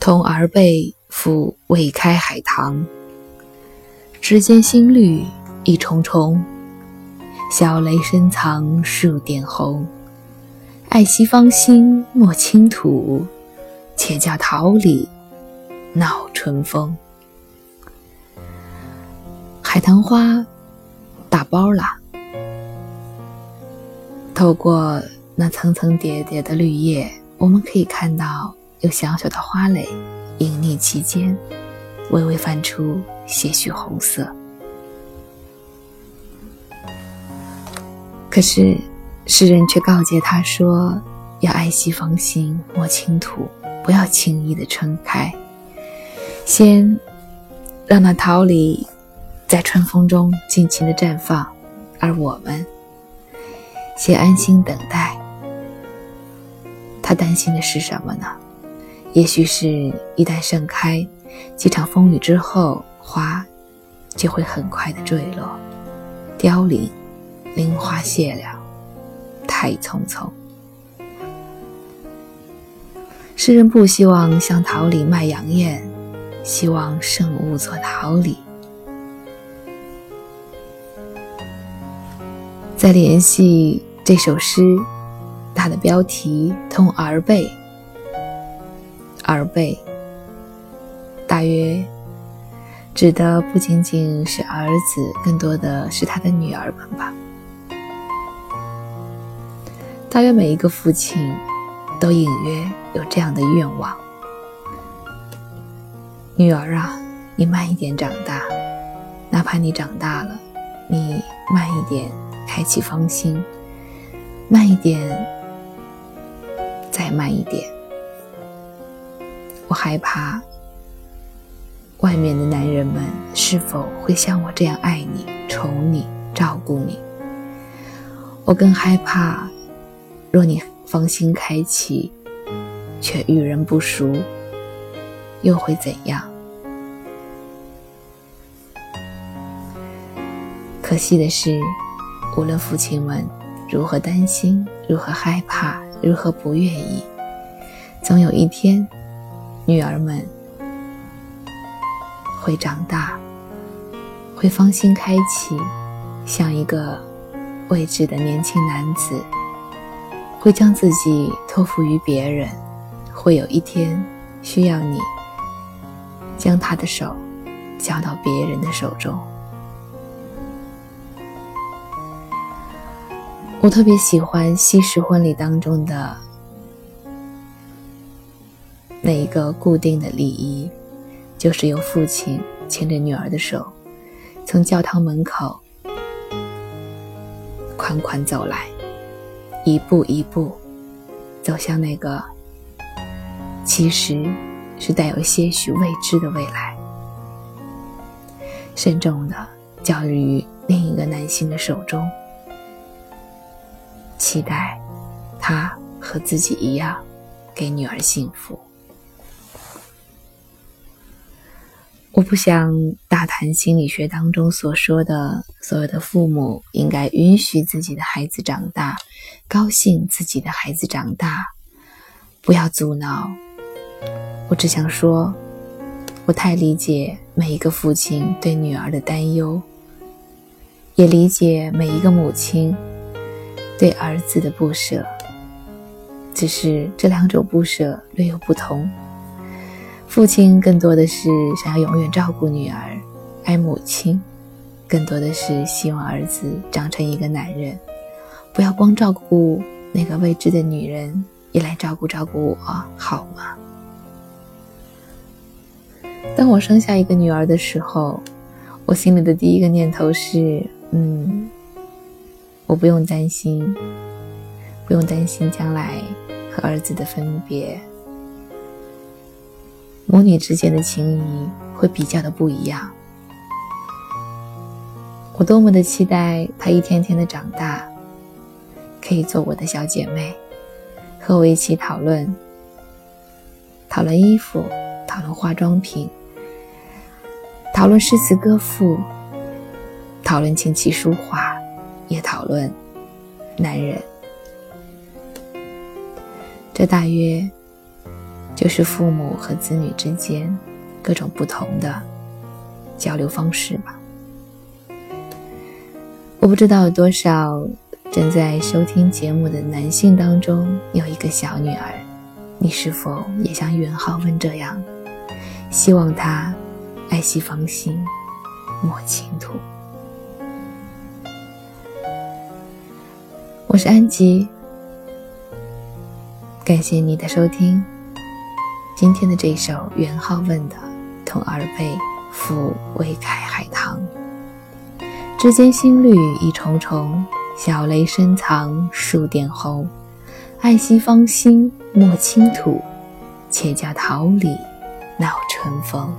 童儿辈赴未开海棠，只见新绿一重重，小雷深藏数点红。爱惜芳心莫倾吐，且教桃李闹春风。海棠花打包了，透过那层层叠叠的绿叶，我们可以看到。有小小的花蕾，隐匿其间，微微泛出些许红色。可是，诗人却告诫他说：“要爱惜芳心，莫倾吐，不要轻易的撑开，先让那桃李在春风中尽情的绽放，而我们先安心等待。”他担心的是什么呢？也许是一旦盛开，几场风雨之后，花就会很快的坠落、凋零，零花谢了，太匆匆。诗人不希望像桃李卖杨艳，希望圣物做桃李。再联系这首诗，它的标题《同儿辈》。儿辈，大约指的不仅仅是儿子，更多的是他的女儿们吧。大约每一个父亲都隐约有这样的愿望：女儿啊，你慢一点长大，哪怕你长大了，你慢一点开启芳心，慢一点，再慢一点。我害怕，外面的男人们是否会像我这样爱你、宠你、照顾你？我更害怕，若你芳心开启，却遇人不淑，又会怎样？可惜的是，无论父亲们如何担心、如何害怕、如何不愿意，总有一天。女儿们会长大，会芳心开启，像一个未知的年轻男子，会将自己托付于别人，会有一天需要你将他的手交到别人的手中。我特别喜欢西式婚礼当中的。那一个固定的礼仪，就是由父亲牵着女儿的手，从教堂门口款款走来，一步一步走向那个其实是带有些许未知的未来，慎重的交于另一个男性的手中，期待他和自己一样给女儿幸福。我不想大谈心理学当中所说的所有的父母应该允许自己的孩子长大，高兴自己的孩子长大，不要阻挠。我只想说，我太理解每一个父亲对女儿的担忧，也理解每一个母亲对儿子的不舍，只是这两种不舍略有不同。父亲更多的是想要永远照顾女儿，而母亲更多的是希望儿子长成一个男人，不要光照顾那个未知的女人，也来照顾照顾我，好吗？当我生下一个女儿的时候，我心里的第一个念头是：嗯，我不用担心，不用担心将来和儿子的分别。母女之间的情谊会比较的不一样。我多么的期待她一天天的长大，可以做我的小姐妹，和我一起讨论，讨论衣服，讨论化妆品，讨论诗词歌赋，讨论琴棋书画，也讨论男人。这大约。就是父母和子女之间各种不同的交流方式吧。我不知道有多少正在收听节目的男性当中有一个小女儿，你是否也像袁浩文这样，希望她爱惜芳心，莫倾吐？我是安吉，感谢你的收听。今天的这首元好问的《同儿辈赋未开海棠》，枝间新绿一重重，小蕾深藏数点红。爱惜芳心莫倾吐，且教桃李闹春风。